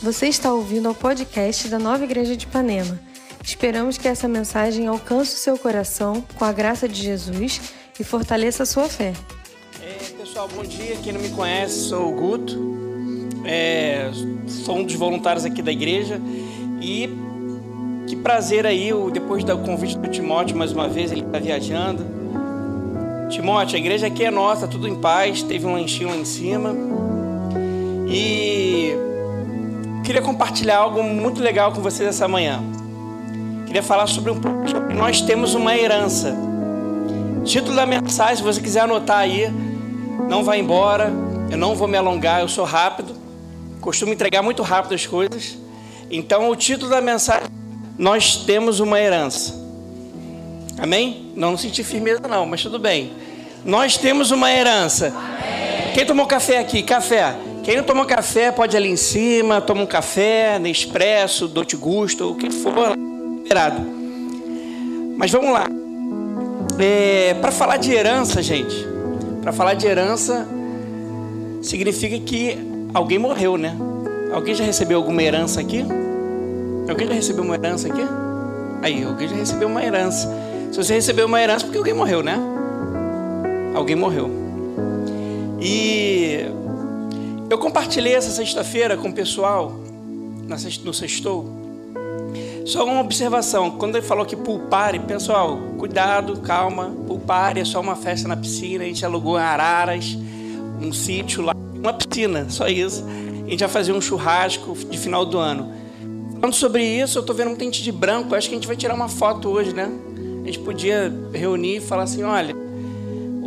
Você está ouvindo ao podcast da Nova Igreja de Ipanema. Esperamos que essa mensagem alcance o seu coração com a graça de Jesus e fortaleça a sua fé. É, pessoal, bom dia. Quem não me conhece, sou o Guto. É, sou um dos voluntários aqui da igreja. E que prazer aí, depois do convite do Timóteo, mais uma vez, ele está viajando. Timóteo, a igreja aqui é nossa, tudo em paz, teve um lanchinho lá em cima. E queria compartilhar algo muito legal com vocês essa manhã. Queria falar sobre um pouco sobre nós temos uma herança. Título da mensagem, se você quiser anotar aí, não vá embora, eu não vou me alongar, eu sou rápido, costumo entregar muito rápido as coisas. Então, o título da mensagem, nós temos uma herança. Amém? Não, não senti firmeza não, mas tudo bem. Nós temos uma herança. Amém. Quem tomou café aqui? Café. Quem não tomou café pode ir ali em cima, toma um café, Nespresso, Dote Gusto, o que for, liberado. Mas vamos lá. É, para falar de herança, gente, para falar de herança, significa que alguém morreu, né? Alguém já recebeu alguma herança aqui? Alguém já recebeu uma herança aqui? Aí, alguém já recebeu uma herança. Se você recebeu uma herança, porque alguém morreu, né? Alguém morreu. E eu compartilhei essa sexta-feira com o pessoal, no sextou. Só uma observação, quando ele falou que pulpare, pessoal, cuidado, calma, pulpare é só uma festa na piscina, a gente alugou em Araras, um sítio lá, uma piscina, só isso. A gente vai fazer um churrasco de final do ano. Falando sobre isso, eu estou vendo um tente de branco, acho que a gente vai tirar uma foto hoje, né? A gente podia reunir e falar assim, olha,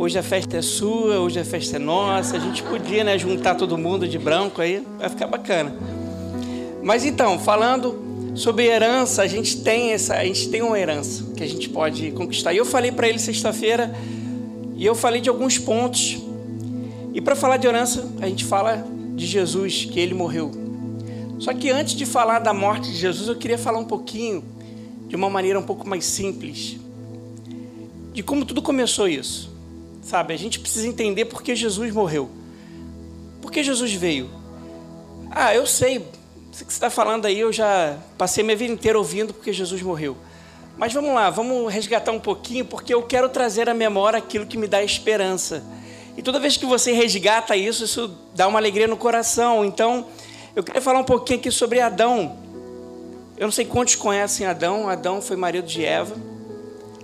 Hoje a festa é sua, hoje a festa é nossa. A gente podia, né, juntar todo mundo de branco aí, vai ficar bacana. Mas então, falando sobre herança, a gente tem essa, a gente tem uma herança que a gente pode conquistar. E eu falei para ele sexta-feira e eu falei de alguns pontos. E para falar de herança, a gente fala de Jesus, que ele morreu. Só que antes de falar da morte de Jesus, eu queria falar um pouquinho de uma maneira um pouco mais simples de como tudo começou isso. Sabe, a gente precisa entender por que Jesus morreu. Por que Jesus veio? Ah, eu sei, o que você está falando aí, eu já passei minha vida inteira ouvindo porque Jesus morreu. Mas vamos lá, vamos resgatar um pouquinho, porque eu quero trazer à memória aquilo que me dá esperança. E toda vez que você resgata isso, isso dá uma alegria no coração. Então, eu queria falar um pouquinho aqui sobre Adão. Eu não sei quantos conhecem Adão. Adão foi marido de Eva.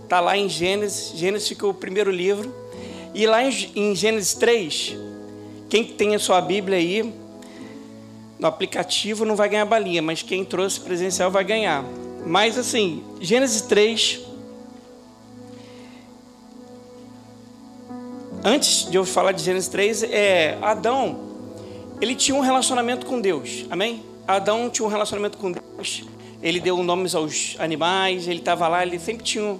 Está lá em Gênesis. Gênesis ficou o primeiro livro. E lá em Gênesis 3, quem tem a sua Bíblia aí, no aplicativo não vai ganhar balinha, mas quem trouxe presencial vai ganhar. Mas assim, Gênesis 3. Antes de eu falar de Gênesis 3, é, Adão, ele tinha um relacionamento com Deus, amém? Adão tinha um relacionamento com Deus, ele deu nomes aos animais, ele estava lá, ele sempre tinha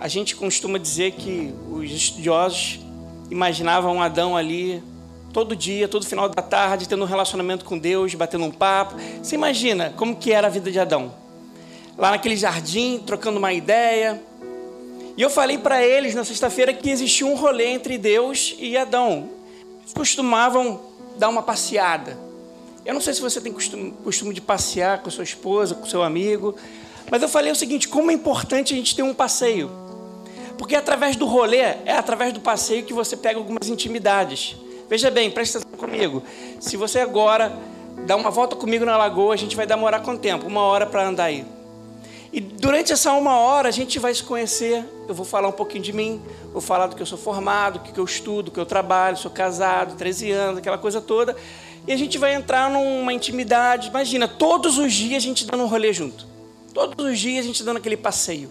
a gente costuma dizer que os estudiosos imaginavam Adão ali todo dia, todo final da tarde, tendo um relacionamento com Deus, batendo um papo. Você imagina como que era a vida de Adão? Lá naquele jardim, trocando uma ideia. E eu falei para eles na sexta-feira que existia um rolê entre Deus e Adão. Eles costumavam dar uma passeada. Eu não sei se você tem costume, costume de passear com sua esposa, com seu amigo, mas eu falei o seguinte: como é importante a gente ter um passeio. Porque é através do rolê, é através do passeio que você pega algumas intimidades. Veja bem, presta atenção comigo. Se você agora dá uma volta comigo na lagoa, a gente vai demorar quanto tempo? Uma hora para andar aí. E durante essa uma hora a gente vai se conhecer. Eu vou falar um pouquinho de mim, vou falar do que eu sou formado, do que eu estudo, do que eu trabalho, sou casado, 13 anos, aquela coisa toda. E a gente vai entrar numa intimidade. Imagina, todos os dias a gente dando um rolê junto. Todos os dias a gente dando aquele passeio.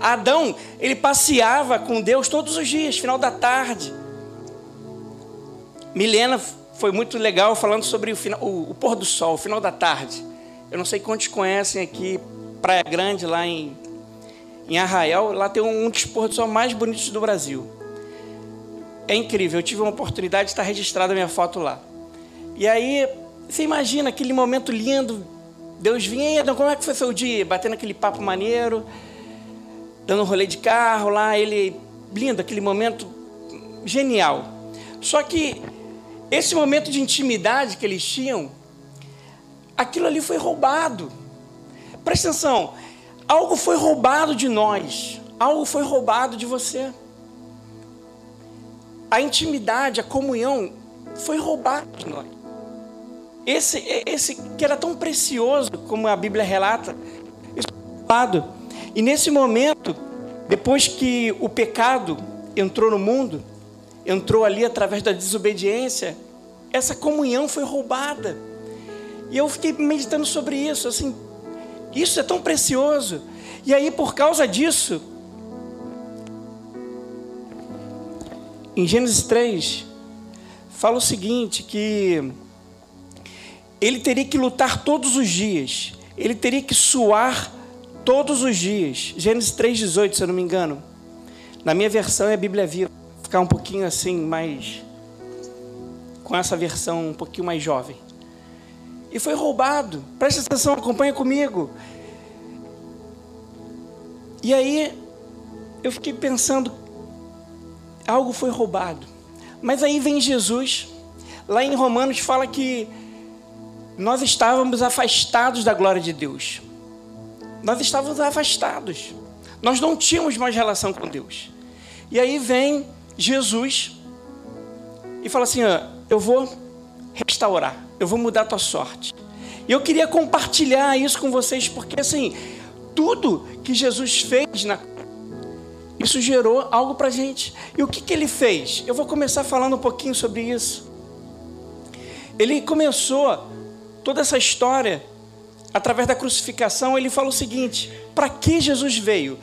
Adão, ele passeava com Deus todos os dias, final da tarde. Milena foi muito legal falando sobre o, final, o, o pôr do sol, o final da tarde. Eu não sei quantos conhecem aqui Praia Grande, lá em, em Arraial. Lá tem um, um dos pôr do sol mais bonitos do Brasil. É incrível, eu tive uma oportunidade de estar registrada a minha foto lá. E aí, você imagina aquele momento lindo, Deus vinha, Adão, como é que foi seu dia? Batendo aquele papo maneiro dando um rolê de carro lá, ele lindo, aquele momento genial. Só que esse momento de intimidade que eles tinham, aquilo ali foi roubado. Presta atenção, algo foi roubado de nós, algo foi roubado de você. A intimidade, a comunhão foi roubada de nós. Esse, esse que era tão precioso, como a Bíblia relata, isso foi roubado. E nesse momento, depois que o pecado entrou no mundo, entrou ali através da desobediência, essa comunhão foi roubada. E eu fiquei meditando sobre isso, assim, isso é tão precioso. E aí, por causa disso, em Gênesis 3, fala o seguinte: que ele teria que lutar todos os dias, ele teria que suar todos os dias. Gênesis 3,18, se eu não me engano. Na minha versão é a Bíblia Viva, ficar um pouquinho assim, mais. com essa versão um pouquinho mais jovem e foi roubado. Preste atenção, acompanha comigo. E aí eu fiquei pensando, algo foi roubado. Mas aí vem Jesus, lá em Romanos fala que nós estávamos afastados da glória de Deus. Nós estávamos afastados. Nós não tínhamos mais relação com Deus. E aí vem Jesus e fala assim: ó, eu vou restaurar eu vou mudar a tua sorte. E eu queria compartilhar isso com vocês, porque assim, tudo que Jesus fez na isso gerou algo para gente. E o que, que ele fez? Eu vou começar falando um pouquinho sobre isso. Ele começou toda essa história através da crucificação. Ele fala o seguinte: para que Jesus veio?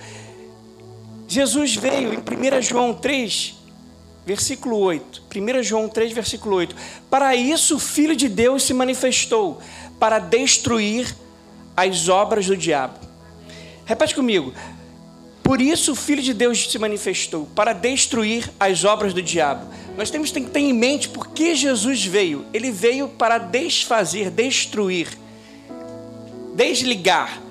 Jesus veio em 1 João 3, versículo 8. 1 João 3, versículo 8. Para isso o Filho de Deus se manifestou, para destruir as obras do diabo. Repete comigo. Por isso o Filho de Deus se manifestou, para destruir as obras do diabo. Nós temos que ter em mente por que Jesus veio. Ele veio para desfazer, destruir, desligar,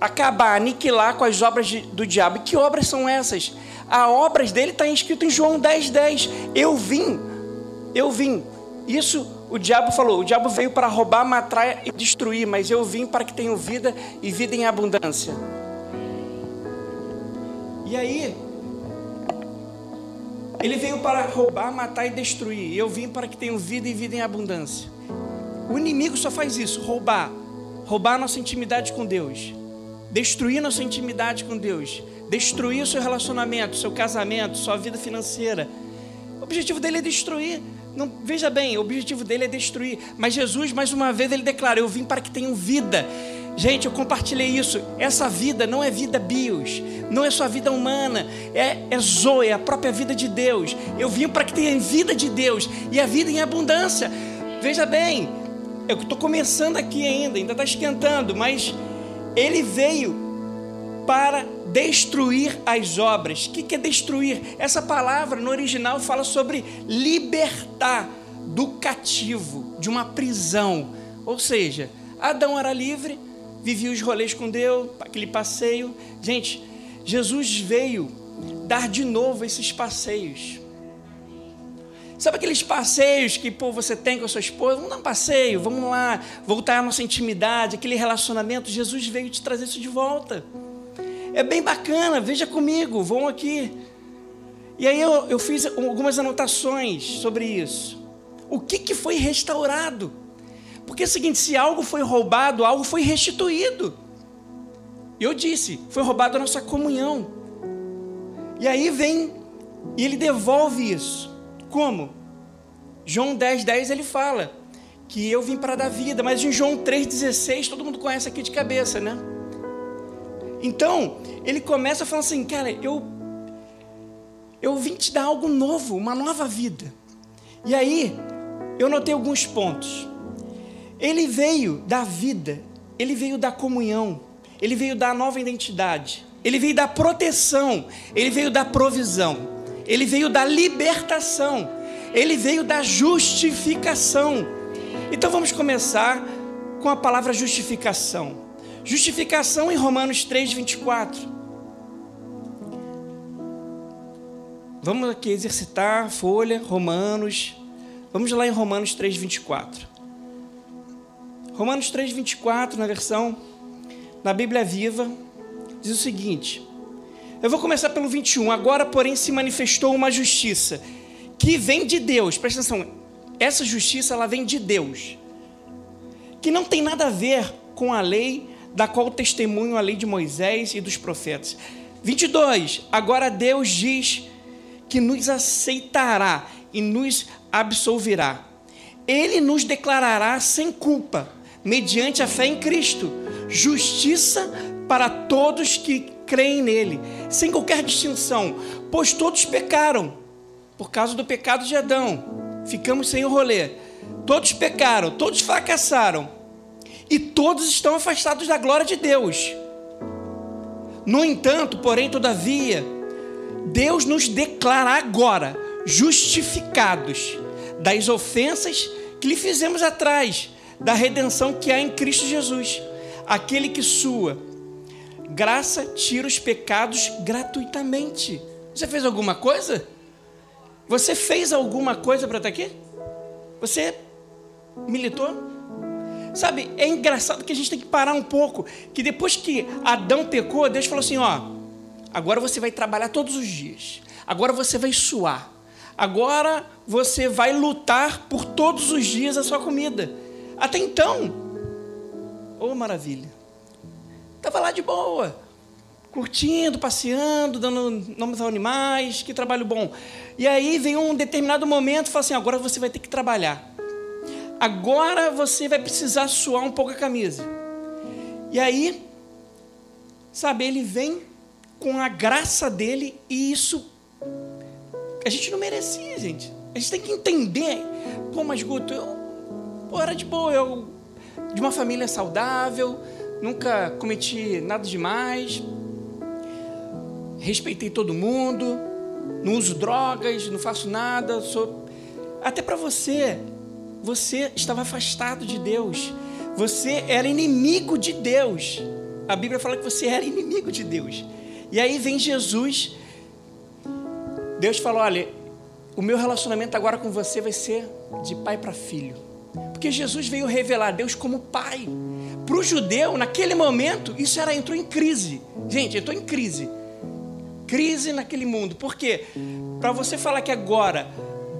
acabar, aniquilar com as obras de, do diabo. E que obras são essas? As obras dele está escrito em João 10, 10. Eu vim, eu vim. Isso o diabo falou. O diabo veio para roubar, matar e destruir, mas eu vim para que tenham vida e vida em abundância. E aí, ele veio para roubar, matar e destruir. Eu vim para que tenham vida e vida em abundância. O inimigo só faz isso: roubar. Roubar nossa intimidade com Deus. Destruir nossa intimidade com Deus destruir o seu relacionamento, seu casamento, sua vida financeira. O objetivo dele é destruir. Não, veja bem, o objetivo dele é destruir. Mas Jesus, mais uma vez, ele declara: Eu vim para que tenham vida. Gente, eu compartilhei isso. Essa vida não é vida bios, não é sua vida humana, é, é Zoe, é a própria vida de Deus. Eu vim para que tenham vida de Deus e a vida em abundância. Veja bem, eu estou começando aqui ainda, ainda está esquentando, mas ele veio para destruir as obras. O que é destruir? Essa palavra no original fala sobre libertar do cativo, de uma prisão. Ou seja, Adão era livre, vivia os rolês com Deus, aquele passeio. Gente, Jesus veio dar de novo esses passeios. Sabe aqueles passeios que pô, você tem com a sua esposa? Vamos dar um passeio, vamos lá, voltar à nossa intimidade, aquele relacionamento. Jesus veio te trazer isso de volta. É bem bacana, veja comigo, vão aqui. E aí eu, eu fiz algumas anotações sobre isso. O que, que foi restaurado? Porque é o seguinte: se algo foi roubado, algo foi restituído. Eu disse, foi roubado a nossa comunhão. E aí vem e ele devolve isso. Como? João 10, 10 ele fala que eu vim para dar vida, mas em João 3,16 todo mundo conhece aqui de cabeça, né? Então, ele começa falando assim, cara, eu eu vim te dar algo novo, uma nova vida. E aí, eu notei alguns pontos. Ele veio da vida, ele veio da comunhão, ele veio da nova identidade, ele veio da proteção, ele veio da provisão, ele veio da libertação, ele veio da justificação. Então vamos começar com a palavra justificação. Justificação em Romanos 3, 24. Vamos aqui exercitar, folha, Romanos. Vamos lá em Romanos 3, 24. Romanos 3, 24, na versão, na Bíblia Viva, diz o seguinte. Eu vou começar pelo 21. Agora, porém, se manifestou uma justiça que vem de Deus. Presta atenção. Essa justiça, ela vem de Deus. Que não tem nada a ver com a lei da qual testemunho a lei de Moisés e dos profetas. 22. Agora Deus diz que nos aceitará e nos absolverá. Ele nos declarará sem culpa, mediante a fé em Cristo, justiça para todos que creem nele, sem qualquer distinção, pois todos pecaram por causa do pecado de Adão. Ficamos sem o rolê. Todos pecaram, todos fracassaram e todos estão afastados da glória de Deus. No entanto, porém, todavia, Deus nos declara agora justificados das ofensas que lhe fizemos atrás, da redenção que há em Cristo Jesus, aquele que sua graça tira os pecados gratuitamente. Você fez alguma coisa? Você fez alguma coisa para estar aqui? Você militou? Sabe, é engraçado que a gente tem que parar um pouco. Que depois que Adão pecou, Deus falou assim: ó, agora você vai trabalhar todos os dias. Agora você vai suar. Agora você vai lutar por todos os dias a sua comida. Até então, oh maravilha, estava lá de boa, curtindo, passeando, dando nomes aos animais, que trabalho bom. E aí vem um determinado momento e fala assim: agora você vai ter que trabalhar agora você vai precisar suar um pouco a camisa. E aí, sabe, ele vem com a graça dele e isso a gente não merecia, gente. A gente tem que entender. Pô, mas Guto, eu pô, era de boa, eu de uma família saudável, nunca cometi nada demais, respeitei todo mundo, não uso drogas, não faço nada, sou até para você você estava afastado de Deus. Você era inimigo de Deus. A Bíblia fala que você era inimigo de Deus. E aí vem Jesus. Deus falou: Olha, o meu relacionamento agora com você vai ser de pai para filho. Porque Jesus veio revelar Deus como pai. Para o judeu, naquele momento, isso era entrou em crise. Gente, entrou em crise. Crise naquele mundo. Por quê? Para você falar que agora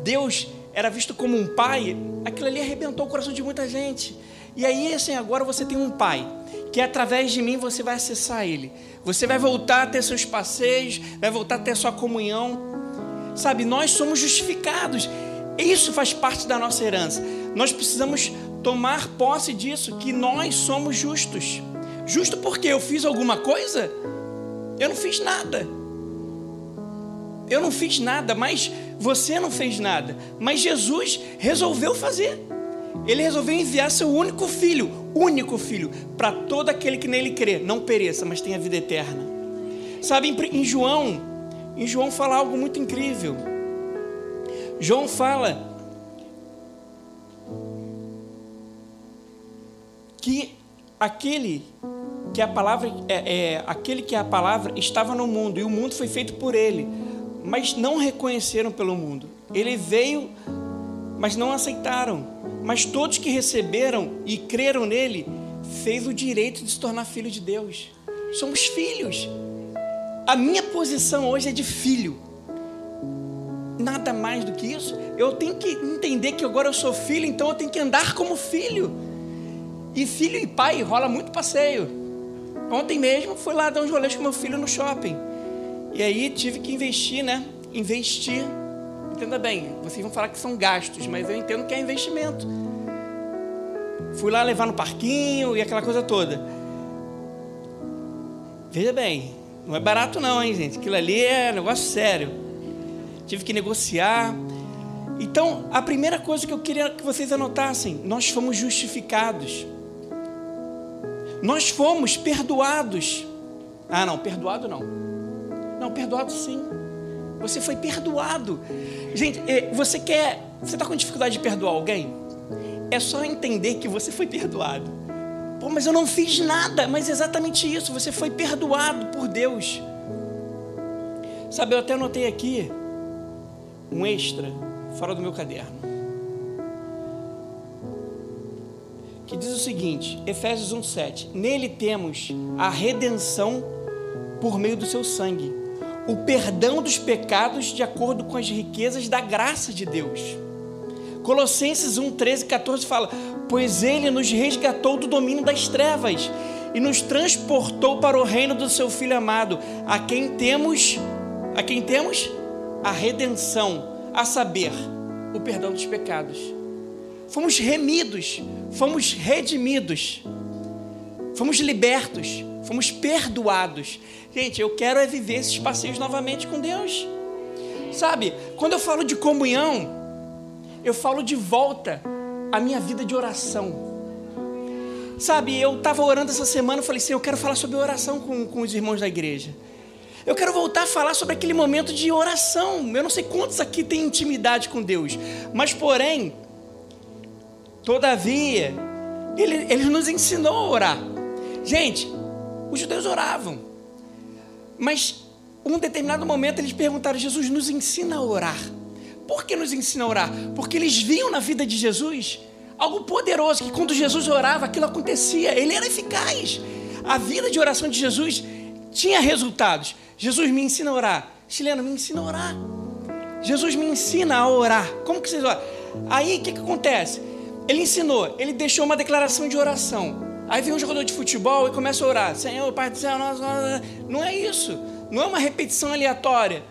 Deus era visto como um pai, aquilo ali arrebentou o coração de muita gente. E aí, assim, agora você tem um pai, que através de mim você vai acessar ele. Você vai voltar a ter seus passeios, vai voltar a ter sua comunhão. Sabe, nós somos justificados. Isso faz parte da nossa herança. Nós precisamos tomar posse disso, que nós somos justos. Justo porque eu fiz alguma coisa? Eu não fiz nada. Eu não fiz nada, mas você não fez nada. Mas Jesus resolveu fazer. Ele resolveu enviar seu único filho, único filho, para todo aquele que nele crê, não pereça, mas tenha vida eterna. Sabe, em João, em João fala algo muito incrível. João fala que aquele que a palavra é, é, aquele que a palavra estava no mundo e o mundo foi feito por ele mas não reconheceram pelo mundo. Ele veio, mas não aceitaram. Mas todos que receberam e creram nele, fez o direito de se tornar filho de Deus. Somos filhos. A minha posição hoje é de filho. Nada mais do que isso. Eu tenho que entender que agora eu sou filho, então eu tenho que andar como filho. E filho e pai rola muito passeio. Ontem mesmo fui lá dar uns rolês com meu filho no shopping. E aí tive que investir, né? Investir. Entenda bem, vocês vão falar que são gastos, mas eu entendo que é investimento. Fui lá levar no parquinho e aquela coisa toda. Veja bem, não é barato não, hein, gente? Aquilo ali é negócio sério. Tive que negociar. Então, a primeira coisa que eu queria que vocês anotassem, nós fomos justificados. Nós fomos perdoados. Ah, não, perdoado não. Não, perdoado sim. Você foi perdoado. Gente, é, você quer. Você está com dificuldade de perdoar alguém? É só entender que você foi perdoado. Pô, mas eu não fiz nada. Mas é exatamente isso. Você foi perdoado por Deus. Sabe, eu até anotei aqui um extra fora do meu caderno. Que diz o seguinte, Efésios 1:7. Nele temos a redenção por meio do seu sangue, o perdão dos pecados de acordo com as riquezas da graça de Deus. Colossenses 1, 13 e 14 fala: Pois ele nos resgatou do domínio das trevas e nos transportou para o reino do seu Filho amado, a quem temos, a quem temos a redenção, a saber, o perdão dos pecados. Fomos remidos, fomos redimidos, fomos libertos, fomos perdoados. Gente, eu quero é viver esses passeios novamente com Deus. Sabe, quando eu falo de comunhão, eu falo de volta à minha vida de oração. Sabe, eu estava orando essa semana, e falei assim, eu quero falar sobre oração com, com os irmãos da igreja. Eu quero voltar a falar sobre aquele momento de oração. Eu não sei quantos aqui têm intimidade com Deus, mas porém, todavia, ele, ele nos ensinou a orar. Gente, os judeus oravam, mas um determinado momento eles perguntaram: Jesus, nos ensina a orar. Por que nos ensina a orar? Porque eles viam na vida de Jesus algo poderoso, que quando Jesus orava, aquilo acontecia, ele era eficaz. A vida de oração de Jesus tinha resultados. Jesus me ensina a orar. Chileno, me ensina a orar. Jesus me ensina a orar. Como que vocês oram? Aí o que, que acontece? Ele ensinou, ele deixou uma declaração de oração. Aí vem um jogador de futebol e começa a orar. Senhor, Pai do céu, nosso, não é isso. Não é uma repetição aleatória.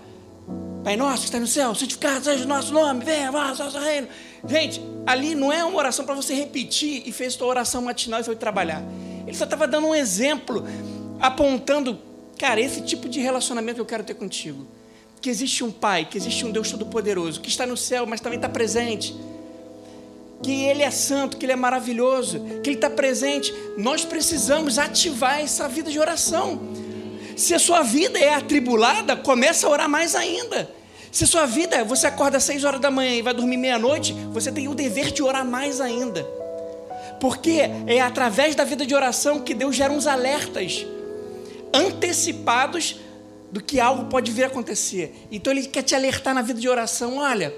Pai nosso que está no céu, santificado seja o nosso nome, venha, vá, nosso reino. Gente, ali não é uma oração para você repetir e fez sua oração matinal e foi trabalhar. Ele só estava dando um exemplo, apontando, cara, esse tipo de relacionamento que eu quero ter contigo. Que existe um Pai, que existe um Deus Todo-Poderoso, que está no céu, mas também está presente que Ele é santo, que Ele é maravilhoso, que Ele está presente. Nós precisamos ativar essa vida de oração. Se a sua vida é atribulada, começa a orar mais ainda. Se a sua vida, você acorda às seis horas da manhã e vai dormir meia-noite, você tem o dever de orar mais ainda. Porque é através da vida de oração que Deus gera uns alertas antecipados do que algo pode vir a acontecer. Então Ele quer te alertar na vida de oração: olha,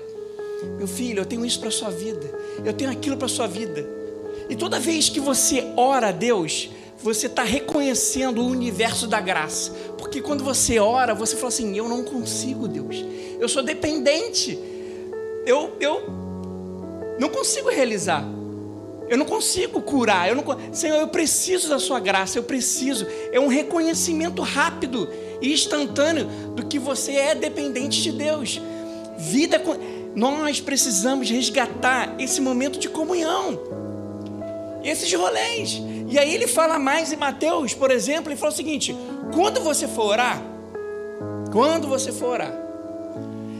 meu filho, eu tenho isso para sua vida eu tenho aquilo para sua vida. E toda vez que você ora a Deus, você está reconhecendo o universo da graça. Porque quando você ora, você fala assim: Eu não consigo, Deus. Eu sou dependente. Eu, eu não consigo realizar. Eu não consigo curar. Eu não, Senhor, eu preciso da Sua graça. Eu preciso. É um reconhecimento rápido e instantâneo do que você é dependente de Deus. Vida com nós precisamos resgatar esse momento de comunhão, esses rolês. E aí ele fala mais em Mateus, por exemplo, ele fala o seguinte: quando você for orar, quando você for orar,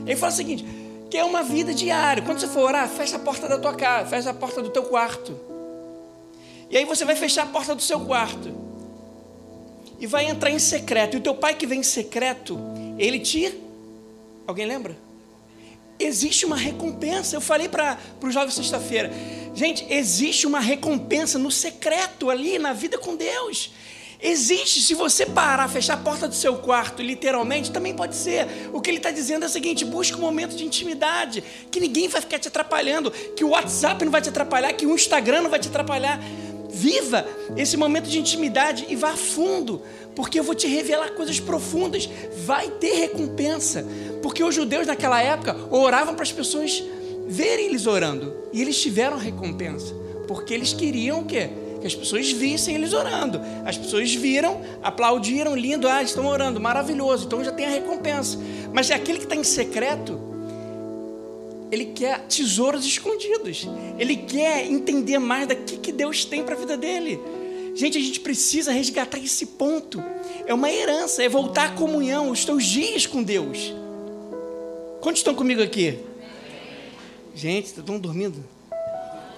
ele fala o seguinte: que é uma vida diária. Quando você for orar, fecha a porta da tua casa, fecha a porta do teu quarto. E aí você vai fechar a porta do seu quarto. E vai entrar em secreto. E o teu pai que vem em secreto, ele te. Alguém lembra? Existe uma recompensa. Eu falei para o jovem sexta-feira, gente, existe uma recompensa no secreto ali na vida com Deus. Existe, se você parar, fechar a porta do seu quarto, literalmente, também pode ser. O que ele está dizendo é o seguinte: busca um momento de intimidade, que ninguém vai ficar te atrapalhando, que o WhatsApp não vai te atrapalhar, que o Instagram não vai te atrapalhar. Viva esse momento de intimidade e vá a fundo, porque eu vou te revelar coisas profundas. Vai ter recompensa. Porque os judeus naquela época oravam para as pessoas verem eles orando. E eles tiveram recompensa. Porque eles queriam o quê? Que as pessoas vissem eles orando. As pessoas viram, aplaudiram, lindo, ah, estão orando, maravilhoso. Então já tem a recompensa. Mas é aquele que está em secreto, ele quer tesouros escondidos. Ele quer entender mais da que, que Deus tem para a vida dele. Gente, a gente precisa resgatar esse ponto. É uma herança, é voltar à comunhão, os teus dias com Deus. Quantos estão comigo aqui? Gente, estão dormindo?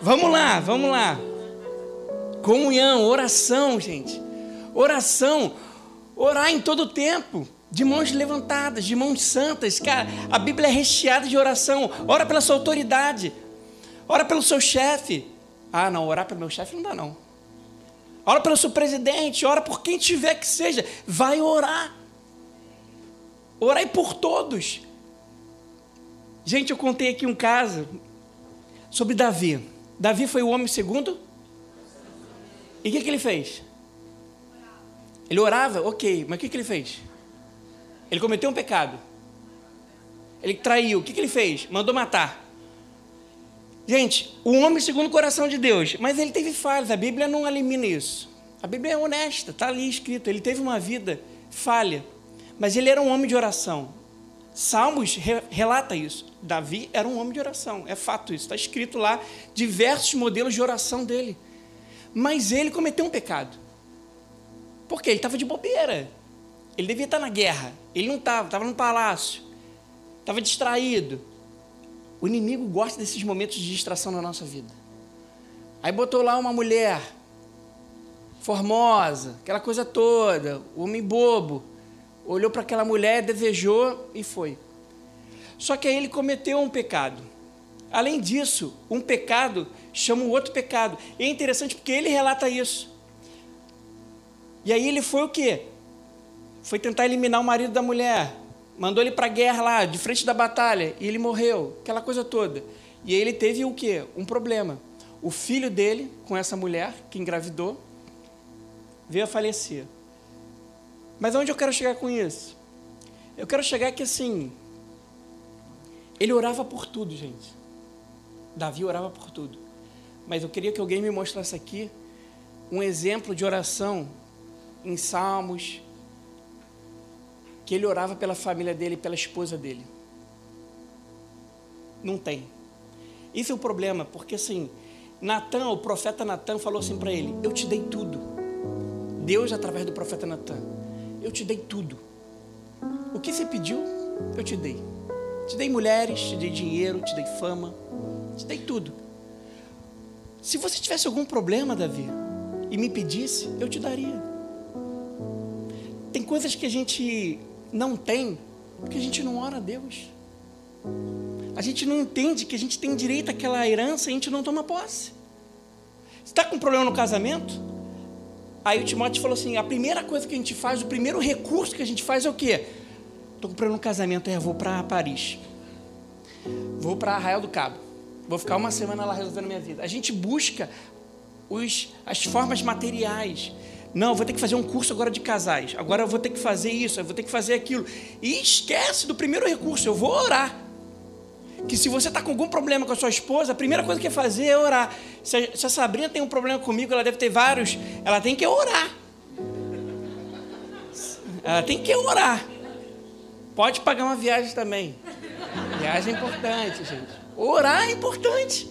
Vamos lá, vamos lá. Comunhão, oração, gente. Oração. Orar em todo o tempo. De mãos levantadas, de mãos santas. Cara, a Bíblia é recheada de oração. Ora pela sua autoridade. Ora pelo seu chefe. Ah, não, orar pelo meu chefe não dá, não. Ora pelo seu presidente, ora por quem tiver que seja. Vai orar. Orai por todos. Gente, eu contei aqui um caso sobre Davi. Davi foi o homem segundo E o que, que ele fez? Ele orava, ok, mas o que, que ele fez? Ele cometeu um pecado. Ele traiu. O que, que ele fez? Mandou matar. Gente, o homem segundo o coração de Deus, mas ele teve falhas, a Bíblia não elimina isso. A Bíblia é honesta, está ali escrito. Ele teve uma vida falha, mas ele era um homem de oração. Salmos re relata isso. Davi era um homem de oração, é fato isso. Está escrito lá diversos modelos de oração dele. Mas ele cometeu um pecado. Por quê? Ele estava de bobeira. Ele devia estar na guerra. Ele não estava, estava no palácio. Estava distraído. O inimigo gosta desses momentos de distração na nossa vida. Aí botou lá uma mulher formosa, aquela coisa toda, o homem bobo. Olhou para aquela mulher, desejou e foi. Só que aí ele cometeu um pecado. Além disso, um pecado chama o outro pecado. E é interessante porque ele relata isso. E aí ele foi o quê? Foi tentar eliminar o marido da mulher. Mandou ele para a guerra lá, de frente da batalha, e ele morreu, aquela coisa toda. E ele teve o quê? Um problema. O filho dele, com essa mulher que engravidou, veio a falecer. Mas aonde eu quero chegar com isso? Eu quero chegar que assim, ele orava por tudo, gente. Davi orava por tudo. Mas eu queria que alguém me mostrasse aqui um exemplo de oração em Salmos, que ele orava pela família dele, pela esposa dele. Não tem. Isso é o problema, porque assim, Natan, o profeta Natan falou assim para ele: Eu te dei tudo. Deus, através do profeta Natan, eu te dei tudo. O que você pediu, eu te dei. Te dei mulheres, te dei dinheiro, te dei fama, te dei tudo. Se você tivesse algum problema, Davi, e me pedisse, eu te daria. Tem coisas que a gente não tem porque a gente não ora a Deus. A gente não entende que a gente tem direito àquela herança e a gente não toma posse. Você está com problema no casamento? Aí o Timóteo falou assim: a primeira coisa que a gente faz, o primeiro recurso que a gente faz é o quê? Estou com problema no casamento, é, vou para Paris. Vou para Arraial do Cabo. Vou ficar uma semana lá resolvendo minha vida. A gente busca os, as formas materiais. Não, eu vou ter que fazer um curso agora de casais. Agora eu vou ter que fazer isso, eu vou ter que fazer aquilo. E esquece do primeiro recurso, eu vou orar. Que se você está com algum problema com a sua esposa, a primeira coisa que é fazer é orar. Se a, se a Sabrina tem um problema comigo, ela deve ter vários, ela tem que orar. Ela tem que orar. Pode pagar uma viagem também. Viagem é importante, gente. Orar é importante.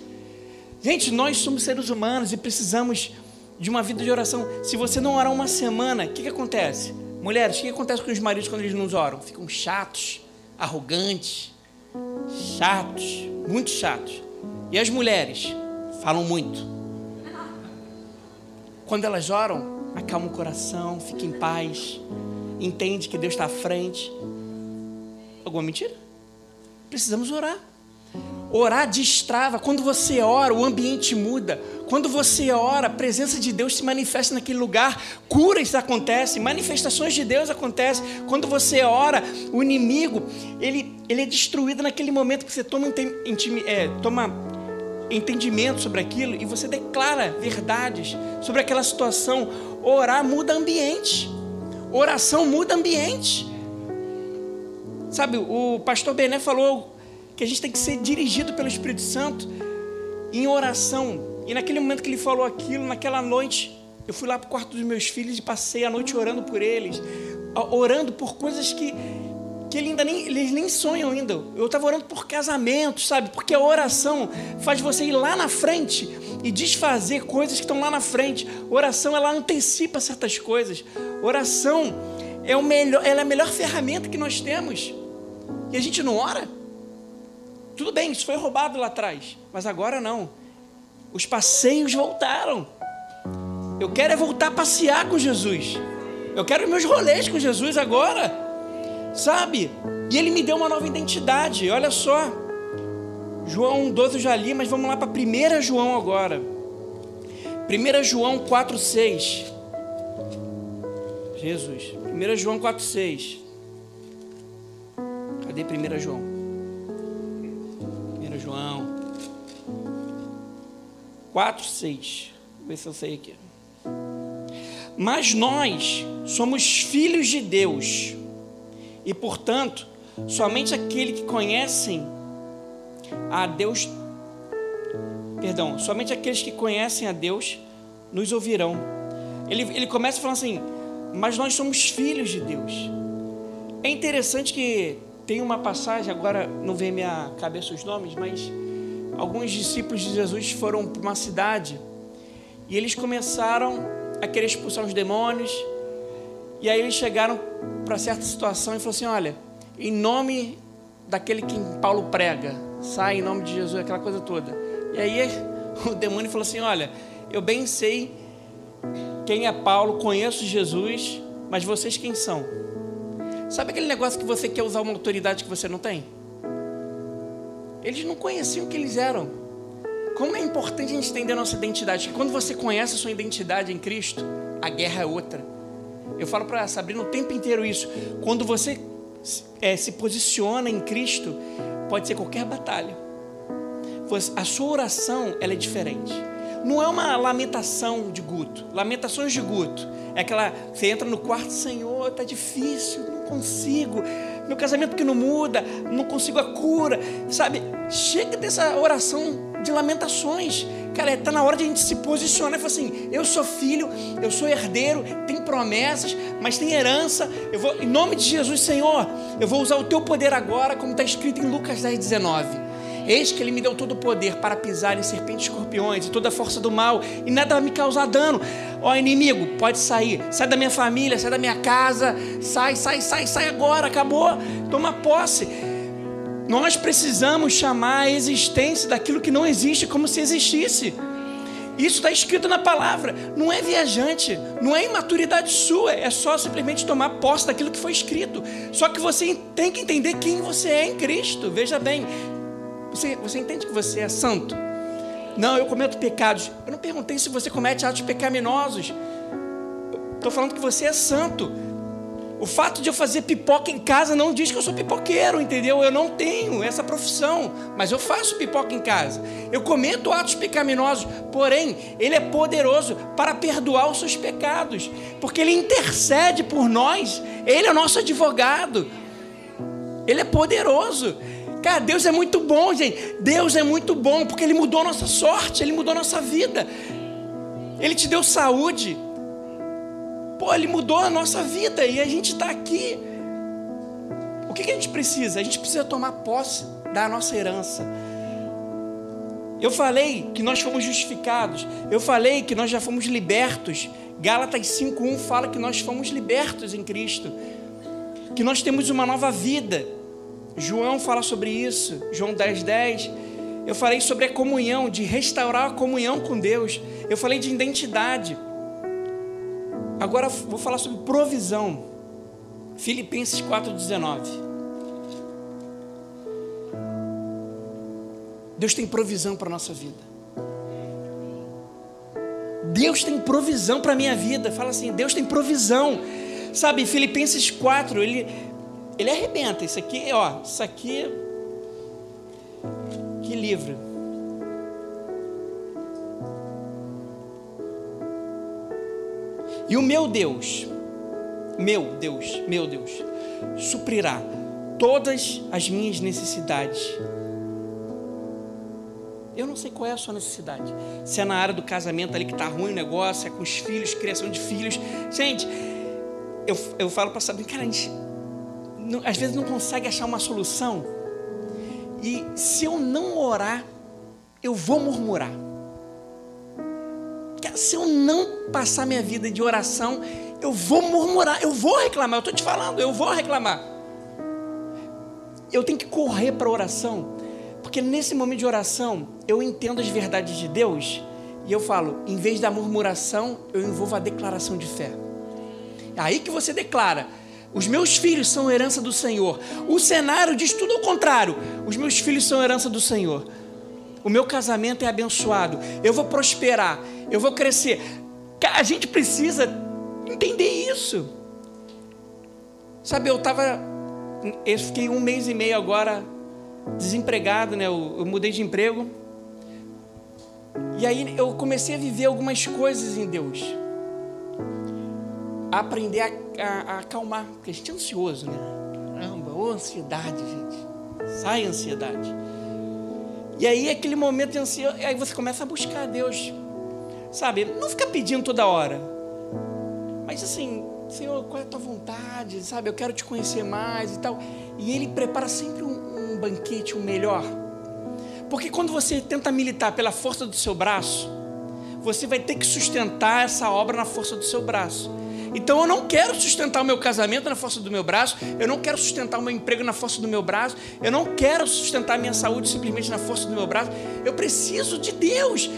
Gente, nós somos seres humanos e precisamos de uma vida de oração. Se você não orar uma semana, o que, que acontece? Mulheres, o que, que acontece com os maridos quando eles não oram? Ficam chatos, arrogantes, chatos, muito chatos. E as mulheres falam muito. Quando elas oram, acalma o coração, fica em paz, entende que Deus está à frente. Alguma mentira? Precisamos orar. Orar destrava. Quando você ora, o ambiente muda. Quando você ora, a presença de Deus se manifesta naquele lugar, curas acontecem, manifestações de Deus acontecem. Quando você ora, o inimigo ele, ele é destruído naquele momento que você toma, é, toma entendimento sobre aquilo e você declara verdades sobre aquela situação. Orar muda ambiente, oração muda ambiente. Sabe, o pastor Bené falou que a gente tem que ser dirigido pelo Espírito Santo em oração e naquele momento que ele falou aquilo, naquela noite, eu fui lá para o quarto dos meus filhos e passei a noite orando por eles, orando por coisas que, que ele ainda nem, eles nem sonham ainda. Eu estava orando por casamento, sabe? Porque a oração faz você ir lá na frente e desfazer coisas que estão lá na frente. oração ela antecipa certas coisas. oração é o melhor, ela é a melhor ferramenta que nós temos. E a gente não ora. Tudo bem, isso foi roubado lá atrás, mas agora não. Os passeios voltaram. Eu quero é voltar a passear com Jesus. Eu quero meus rolês com Jesus agora. Sabe? E ele me deu uma nova identidade. Olha só. João 12 eu já li, mas vamos lá para 1 João agora. 1 João 4, 6. Jesus. 1 João 4, 6. Cadê 1 João? 4, 6. Vou ver se eu sei aqui. Mas nós somos filhos de Deus. E, portanto, somente aquele que conhecem a Deus, perdão, somente aqueles que conhecem a Deus nos ouvirão. Ele, ele começa falando assim: Mas nós somos filhos de Deus. É interessante que tem uma passagem, agora não vem minha cabeça os nomes, mas alguns discípulos de Jesus foram para uma cidade e eles começaram a querer expulsar os demônios. E aí eles chegaram para certa situação e falaram assim: Olha, em nome daquele que Paulo prega, sai em nome de Jesus, aquela coisa toda. E aí o demônio falou assim: Olha, eu bem sei quem é Paulo, conheço Jesus, mas vocês quem são? Sabe aquele negócio que você quer usar uma autoridade que você não tem? Eles não conheciam o que eles eram. Como é importante a gente entender a nossa identidade. Que quando você conhece a sua identidade em Cristo, a guerra é outra. Eu falo para Sabrina o tempo inteiro isso. Quando você é, se posiciona em Cristo, pode ser qualquer batalha. A sua oração ela é diferente. Não é uma lamentação de Guto. Lamentações de Guto. É aquela. Você entra no quarto, Senhor, está difícil, não consigo. Meu casamento que não muda, não consigo a cura. Sabe? Chega dessa oração de lamentações. Cara, está na hora de a gente se posicionar e falar assim: eu sou filho, eu sou herdeiro, tem promessas, mas tem herança. Eu vou, em nome de Jesus, Senhor, eu vou usar o teu poder agora, como está escrito em Lucas 10, 19. Eis que ele me deu todo o poder para pisar em serpentes e escorpiões e toda a força do mal, e nada vai me causar dano. Ó inimigo, pode sair, sai da minha família, sai da minha casa, sai, sai, sai, sai agora, acabou, toma posse. Nós precisamos chamar a existência daquilo que não existe como se existisse. Isso está escrito na palavra. Não é viajante, não é imaturidade sua, é só simplesmente tomar posse daquilo que foi escrito. Só que você tem que entender quem você é em Cristo. Veja bem, você, você entende que você é santo? Não, eu cometo pecados. Eu não perguntei se você comete atos pecaminosos. Estou falando que você é santo. O fato de eu fazer pipoca em casa não diz que eu sou pipoqueiro, entendeu? Eu não tenho essa profissão, mas eu faço pipoca em casa. Eu cometo atos pecaminosos, porém, Ele é poderoso para perdoar os seus pecados, porque Ele intercede por nós, Ele é o nosso advogado, Ele é poderoso. Cara, Deus é muito bom, gente. Deus é muito bom, porque Ele mudou nossa sorte, Ele mudou nossa vida. Ele te deu saúde, Pô, ele mudou a nossa vida e a gente está aqui. O que, que a gente precisa? A gente precisa tomar posse da nossa herança. Eu falei que nós fomos justificados. Eu falei que nós já fomos libertos. Gálatas 5:1 fala que nós fomos libertos em Cristo. Que nós temos uma nova vida. João fala sobre isso. João 10:10. 10. Eu falei sobre a comunhão, de restaurar a comunhão com Deus. Eu falei de identidade. Agora vou falar sobre provisão. Filipenses 4,19. Deus tem provisão para a nossa vida. Deus tem provisão para a minha vida. Fala assim, Deus tem provisão. Sabe, Filipenses 4, ele, ele arrebenta. Isso aqui, ó, isso aqui. Que livro. E o meu Deus, meu Deus, meu Deus, suprirá todas as minhas necessidades. Eu não sei qual é a sua necessidade. Se é na área do casamento ali que está ruim o negócio, é com os filhos, criação de filhos. Gente, eu, eu falo para saber, cara, a gente às vezes não consegue achar uma solução. E se eu não orar, eu vou murmurar se eu não passar minha vida de oração, eu vou murmurar, eu vou reclamar. Eu estou te falando, eu vou reclamar. Eu tenho que correr para a oração, porque nesse momento de oração eu entendo as verdades de Deus e eu falo, em vez da murmuração, eu envolvo a declaração de fé. É aí que você declara: os meus filhos são herança do Senhor. O cenário diz tudo ao contrário: os meus filhos são herança do Senhor. O meu casamento é abençoado. Eu vou prosperar eu vou crescer. A gente precisa entender isso. Sabe, eu estava. Eu fiquei um mês e meio agora desempregado, né? Eu, eu mudei de emprego. E aí eu comecei a viver algumas coisas em Deus. Aprender a, a, a acalmar, porque a gente é ansioso, né? Caramba, ô ansiedade, gente. Sai a ansiedade. E aí, aquele momento de ansiedade, aí você começa a buscar a Deus. Sabe? Não fica pedindo toda hora. Mas assim, Senhor, qual é a tua vontade? Sabe? Eu quero te conhecer mais e tal. E Ele prepara sempre um, um banquete, um melhor. Porque quando você tenta militar pela força do seu braço, você vai ter que sustentar essa obra na força do seu braço. Então eu não quero sustentar o meu casamento na força do meu braço, eu não quero sustentar o meu emprego na força do meu braço, eu não quero sustentar a minha saúde simplesmente na força do meu braço. Eu preciso de Deus.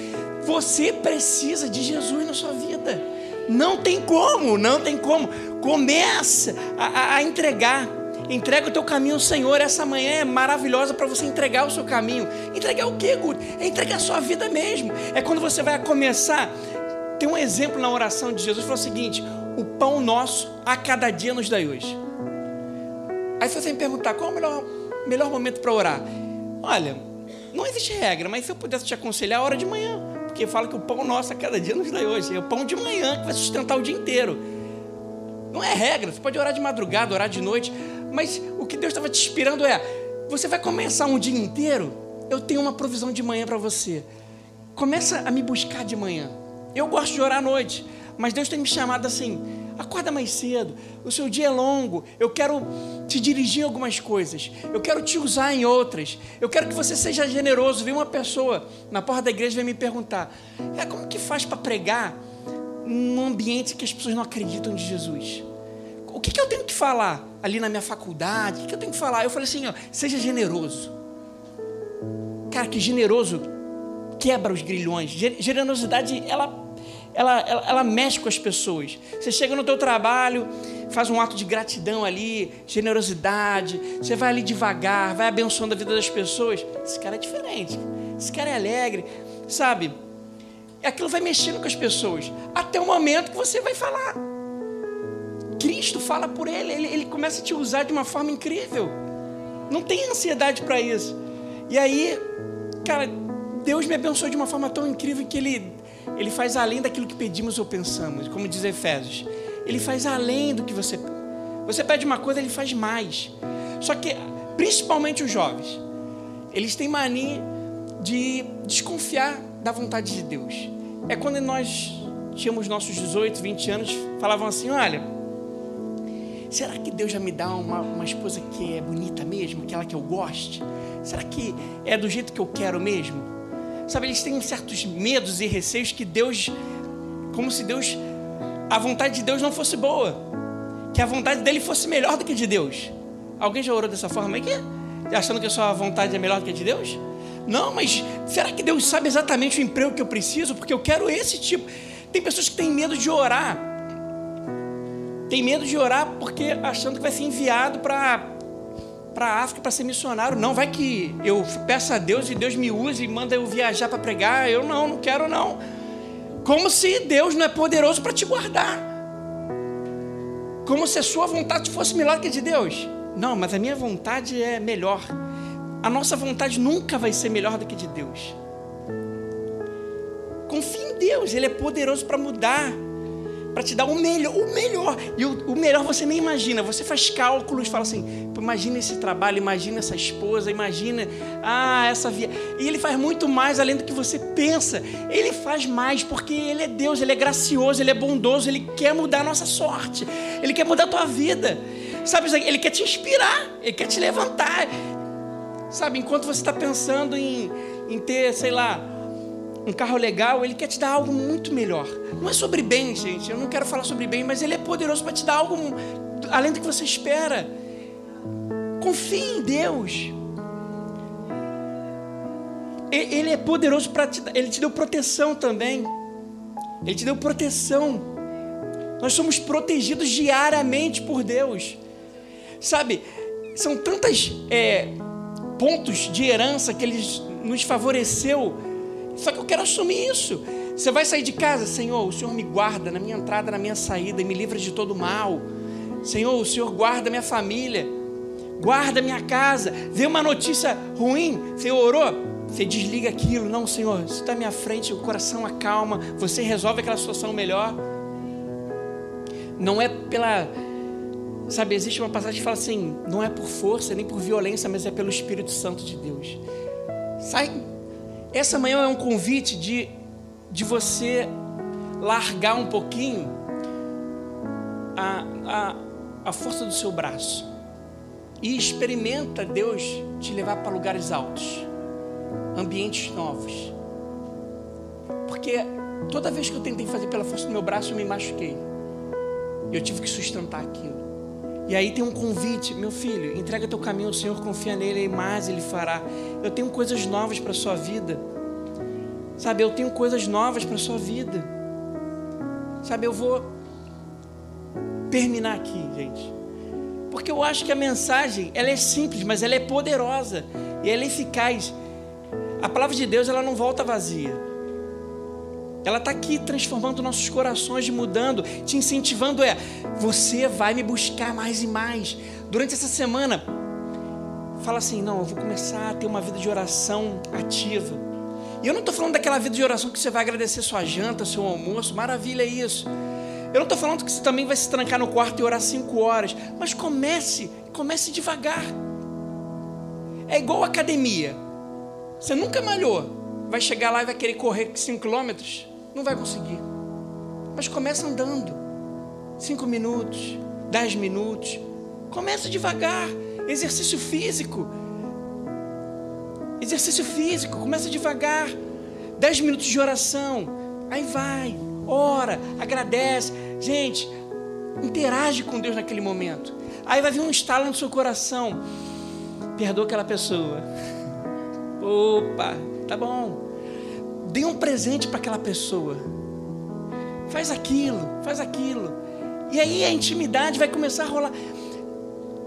Você precisa de Jesus na sua vida. Não tem como, não tem como. Começa a, a, entregar. Entrega o teu caminho ao Senhor. Essa manhã é maravilhosa para você entregar o seu caminho. Entregar o quê, Guto? É entregar a sua vida mesmo. É quando você vai começar. Tem um exemplo na oração de Jesus. Falou o seguinte: o pão nosso a cada dia nos dai hoje. Aí você vai me perguntar qual é o melhor, melhor momento para orar. Olha, não existe regra, mas se eu pudesse te aconselhar, a hora de manhã. Porque fala que o pão nosso a cada dia nos dai hoje. É o pão de manhã que vai sustentar o dia inteiro. Não é regra, você pode orar de madrugada, orar de noite. Mas o que Deus estava te inspirando é: você vai começar um dia inteiro, eu tenho uma provisão de manhã para você. Começa a me buscar de manhã. Eu gosto de orar à noite. Mas Deus tem me chamado assim: acorda mais cedo, o seu dia é longo, eu quero te dirigir em algumas coisas, eu quero te usar em outras, eu quero que você seja generoso. Vem uma pessoa na porta da igreja vem me perguntar: é como que faz para pregar num ambiente que as pessoas não acreditam de Jesus? O que, que eu tenho que falar ali na minha faculdade? O que, que eu tenho que falar? Eu falei assim: ó, seja generoso. Cara, que generoso quebra os grilhões. Generosidade, ela ela, ela, ela, mexe com as pessoas. Você chega no teu trabalho, faz um ato de gratidão ali, generosidade, você vai ali devagar, vai abençoando a vida das pessoas. Esse cara é diferente, esse cara é alegre, sabe? Aquilo vai mexendo com as pessoas, até o momento que você vai falar. Cristo fala por ele, ele, ele começa a te usar de uma forma incrível. Não tem ansiedade para isso. E aí, cara, Deus me abençoou de uma forma tão incrível que ele ele faz além daquilo que pedimos ou pensamos, como diz Efésios. Ele faz além do que você você pede uma coisa, ele faz mais. Só que principalmente os jovens, eles têm mania de desconfiar da vontade de Deus. É quando nós tínhamos nossos 18, 20 anos, falavam assim: olha, será que Deus já me dá uma, uma esposa que é bonita mesmo, aquela que eu goste? Será que é do jeito que eu quero mesmo? Sabe, eles têm certos medos e receios que Deus, como se Deus, a vontade de Deus não fosse boa, que a vontade dele fosse melhor do que a de Deus. Alguém já orou dessa forma aqui? Achando que a sua vontade é melhor do que a de Deus? Não, mas será que Deus sabe exatamente o emprego que eu preciso? Porque eu quero esse tipo. Tem pessoas que têm medo de orar. Tem medo de orar porque achando que vai ser enviado para para a África para ser missionário. Não, vai que eu peço a Deus e Deus me use e manda eu viajar para pregar. Eu não, não quero não. Como se Deus não é poderoso para te guardar. Como se a sua vontade fosse melhor que a de Deus. Não, mas a minha vontade é melhor. A nossa vontade nunca vai ser melhor do que a de Deus. Confie em Deus, Ele é poderoso para mudar para te dar o melhor, o melhor. E o, o, melhor você nem imagina. Você faz cálculos, fala assim: imagina esse trabalho, imagina essa esposa, imagina ah, essa via. E ele faz muito mais além do que você pensa. Ele faz mais porque ele é Deus, ele é gracioso, ele é bondoso, ele quer mudar a nossa sorte. Ele quer mudar a tua vida. Sabe, ele quer te inspirar, ele quer te levantar. Sabe, enquanto você está pensando em, em ter, sei lá, um carro legal, ele quer te dar algo muito melhor. Não é sobre bem, gente. Eu não quero falar sobre bem, mas ele é poderoso para te dar algo além do que você espera. Confie em Deus. Ele é poderoso para te dar. Ele te deu proteção também. Ele te deu proteção. Nós somos protegidos diariamente por Deus. Sabe, são tantos é, pontos de herança que Ele nos favoreceu só que eu quero assumir isso. Você vai sair de casa, Senhor, o Senhor me guarda na minha entrada, na minha saída e me livra de todo mal. Senhor, o Senhor guarda minha família, guarda minha casa. Vê uma notícia ruim, você orou, você desliga aquilo. Não, Senhor, você está à minha frente, o coração acalma, você resolve aquela situação melhor. Não é pela. Sabe, existe uma passagem que fala assim: não é por força nem por violência, mas é pelo Espírito Santo de Deus. Sai. Essa manhã é um convite de, de você largar um pouquinho a, a, a força do seu braço e experimenta Deus te levar para lugares altos, ambientes novos. Porque toda vez que eu tentei fazer pela força do meu braço, eu me machuquei. Eu tive que sustentar aquilo. E aí tem um convite, meu filho, entrega teu caminho ao Senhor, confia nele e mais ele fará. Eu tenho coisas novas para sua vida. Sabe, eu tenho coisas novas para sua vida. Sabe, eu vou terminar aqui, gente. Porque eu acho que a mensagem, ela é simples, mas ela é poderosa e ela é eficaz. A palavra de Deus, ela não volta vazia. Ela está aqui transformando nossos corações, mudando, te incentivando. É, você vai me buscar mais e mais. Durante essa semana, fala assim: não, eu vou começar a ter uma vida de oração ativa. E eu não estou falando daquela vida de oração que você vai agradecer sua janta, seu almoço, maravilha é isso. Eu não estou falando que você também vai se trancar no quarto e orar cinco horas, mas comece, comece devagar. É igual academia. Você nunca malhou, vai chegar lá e vai querer correr cinco quilômetros. Não vai conseguir. Mas começa andando. Cinco minutos, dez minutos. Começa devagar. Exercício físico. Exercício físico, começa devagar. Dez minutos de oração. Aí vai, ora, agradece. Gente, interage com Deus naquele momento. Aí vai vir um estalo no seu coração. Perdoa aquela pessoa. Opa, tá bom. Dê um presente para aquela pessoa. Faz aquilo, faz aquilo. E aí a intimidade vai começar a rolar.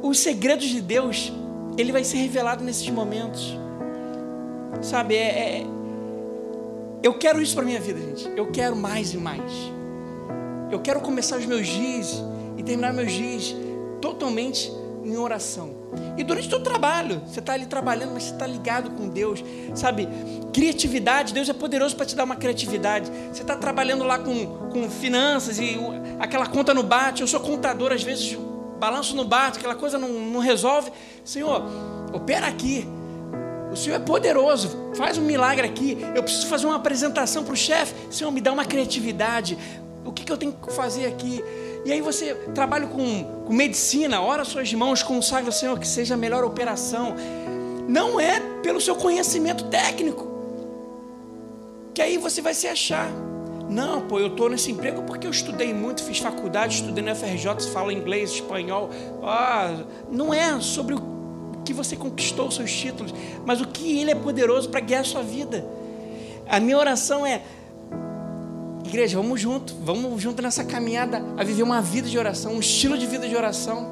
Os segredos de Deus, ele vai ser revelado nesses momentos. Sabe, é, é eu quero isso para minha vida, gente. Eu quero mais e mais. Eu quero começar os meus dias e terminar meus dias totalmente em oração. E durante o teu trabalho, você está ali trabalhando, mas você está ligado com Deus, sabe? Criatividade, Deus é poderoso para te dar uma criatividade. Você está trabalhando lá com, com finanças e aquela conta no bate. Eu sou contador, às vezes balanço no bate, aquela coisa não, não resolve. Senhor, opera aqui. O Senhor é poderoso, faz um milagre aqui. Eu preciso fazer uma apresentação para o chefe. Senhor, me dá uma criatividade. O que, que eu tenho que fazer aqui? E aí você trabalha com, com medicina, ora suas mãos, consagra, Senhor, que seja a melhor operação. Não é pelo seu conhecimento técnico, que aí você vai se achar. Não, pô, eu estou nesse emprego porque eu estudei muito, fiz faculdade, estudei no FRJ, falo inglês, espanhol. Ah, não é sobre o que você conquistou seus títulos, mas o que Ele é poderoso para guiar a sua vida. A minha oração é Igreja, vamos junto, vamos junto nessa caminhada a viver uma vida de oração, um estilo de vida de oração.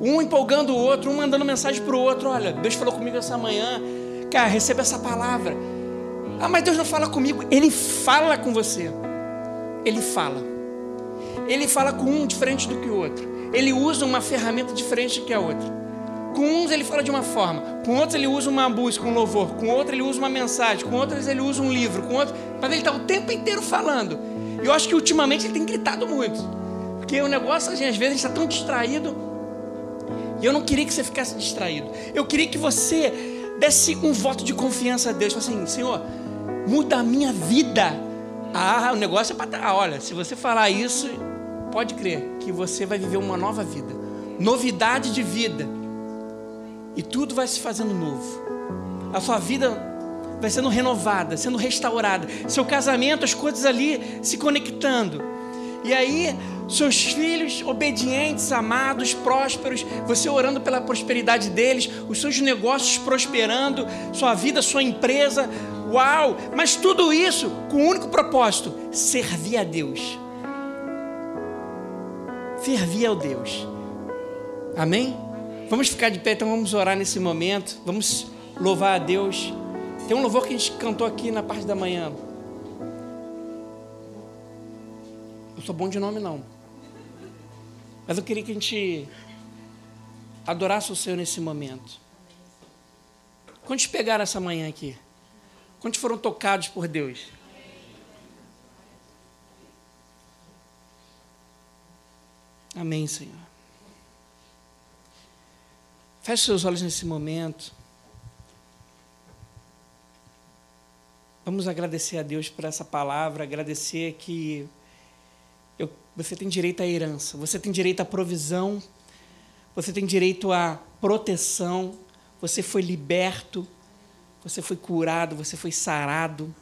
Um empolgando o outro, um mandando mensagem para o outro. Olha, Deus falou comigo essa manhã. Cara, receba essa palavra. Ah, mas Deus não fala comigo. Ele fala com você. Ele fala. Ele fala com um diferente do que o outro. Ele usa uma ferramenta diferente do que a outra. Com uns ele fala de uma forma, com outros ele usa uma música, um louvor, com outros ele usa uma mensagem, com outros ele usa um livro, com outros. Mas ele está o tempo inteiro falando. E eu acho que ultimamente ele tem gritado muito. Porque o negócio, assim, às vezes, a gente está tão distraído. E eu não queria que você ficasse distraído. Eu queria que você desse um voto de confiança a Deus. Assim, Senhor, muda a minha vida. Ah, o negócio é para. Ah, olha, se você falar isso, pode crer que você vai viver uma nova vida. Novidade de vida e tudo vai se fazendo novo. A sua vida vai sendo renovada, sendo restaurada. Seu casamento, as coisas ali se conectando. E aí, seus filhos obedientes, amados, prósperos, você orando pela prosperidade deles, os seus negócios prosperando, sua vida, sua empresa. Uau! Mas tudo isso com o um único propósito: servir a Deus. Servir ao Deus. Amém? Vamos ficar de pé, então vamos orar nesse momento. Vamos louvar a Deus. Tem um louvor que a gente cantou aqui na parte da manhã. Eu sou bom de nome não. Mas eu queria que a gente adorasse o Senhor nesse momento. Quantos pegaram essa manhã aqui? Quantos foram tocados por Deus? Amém, Senhor. Feche seus olhos nesse momento. Vamos agradecer a Deus por essa palavra, agradecer que eu, você tem direito à herança, você tem direito à provisão, você tem direito à proteção, você foi liberto, você foi curado, você foi sarado.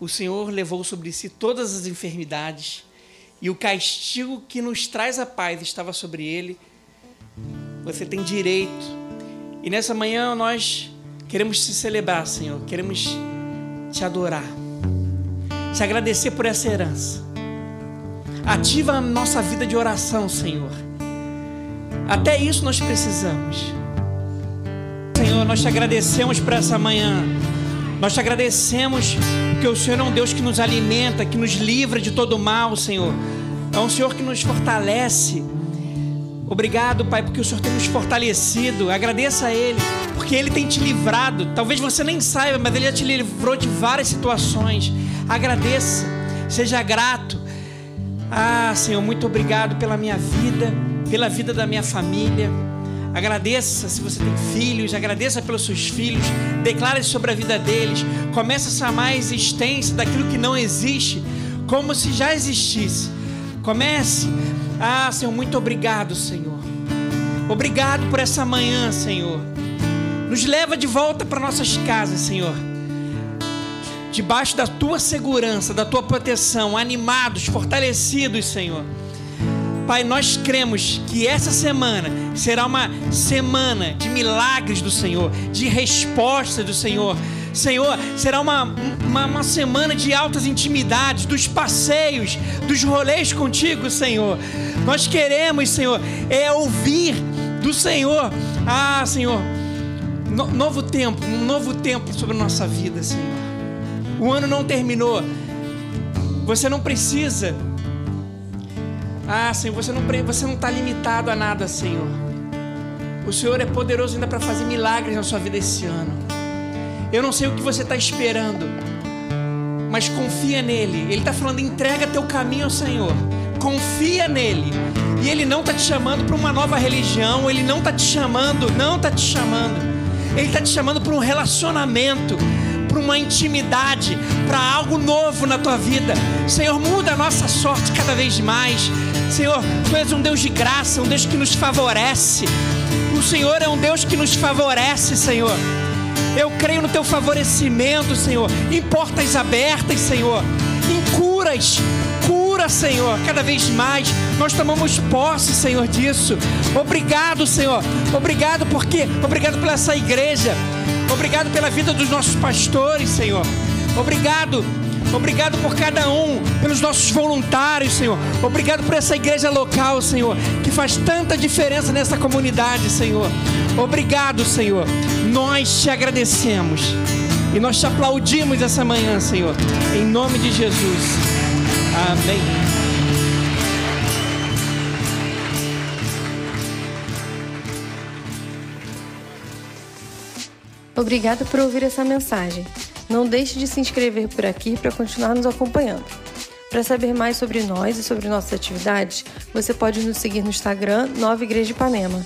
O Senhor levou sobre si todas as enfermidades e o castigo que nos traz a paz estava sobre ele. Você tem direito. E nessa manhã nós queremos te celebrar, Senhor, queremos te adorar, te agradecer por essa herança. Ativa a nossa vida de oração, Senhor. Até isso nós precisamos. Senhor, nós te agradecemos por essa manhã. Nós te agradecemos porque o Senhor é um Deus que nos alimenta, que nos livra de todo mal, Senhor. É um Senhor que nos fortalece. Obrigado, Pai, porque o Senhor tem nos fortalecido. Agradeça a Ele, porque Ele tem te livrado. Talvez você nem saiba, mas Ele já te livrou de várias situações. Agradeça, seja grato. Ah, Senhor, muito obrigado pela minha vida, pela vida da minha família. Agradeça se você tem filhos, agradeça pelos seus filhos, declare sobre a vida deles. Comece a chamar a existência daquilo que não existe, como se já existisse. Comece. Ah, Senhor, muito obrigado, Senhor. Obrigado por essa manhã, Senhor. Nos leva de volta para nossas casas, Senhor. Debaixo da tua segurança, da tua proteção, animados, fortalecidos, Senhor. Pai, nós cremos que essa semana será uma semana de milagres do Senhor, de resposta do Senhor, Senhor, será uma, uma, uma, semana de altas intimidades, dos passeios, dos rolês contigo, Senhor. Nós queremos, Senhor, é ouvir do Senhor. Ah, Senhor, no, novo tempo, um novo tempo sobre a nossa vida, Senhor. O ano não terminou. Você não precisa. Ah, Senhor, você não você não está limitado a nada, Senhor. O Senhor é poderoso ainda para fazer milagres na sua vida esse ano. Eu não sei o que você está esperando, mas confia nele. Ele está falando: entrega teu caminho ao Senhor, confia nele. E ele não está te chamando para uma nova religião, ele não está te chamando, não está te chamando. Ele está te chamando para um relacionamento, para uma intimidade, para algo novo na tua vida. Senhor, muda a nossa sorte cada vez mais. Senhor, tu és um Deus de graça, um Deus que nos favorece. O Senhor é um Deus que nos favorece, Senhor. Eu creio no teu favorecimento, Senhor, em portas abertas, Senhor, em curas, cura, Senhor, cada vez mais. Nós tomamos posse, Senhor, disso. Obrigado, Senhor. Obrigado porque, obrigado pela essa igreja. Obrigado pela vida dos nossos pastores, Senhor. Obrigado Obrigado por cada um, pelos nossos voluntários, Senhor. Obrigado por essa igreja local, Senhor, que faz tanta diferença nessa comunidade, Senhor. Obrigado, Senhor. Nós te agradecemos e nós te aplaudimos essa manhã, Senhor. Em nome de Jesus. Amém. Obrigado por ouvir essa mensagem. Não deixe de se inscrever por aqui para continuar nos acompanhando. Para saber mais sobre nós e sobre nossas atividades, você pode nos seguir no Instagram Nova Igreja de Ipanema.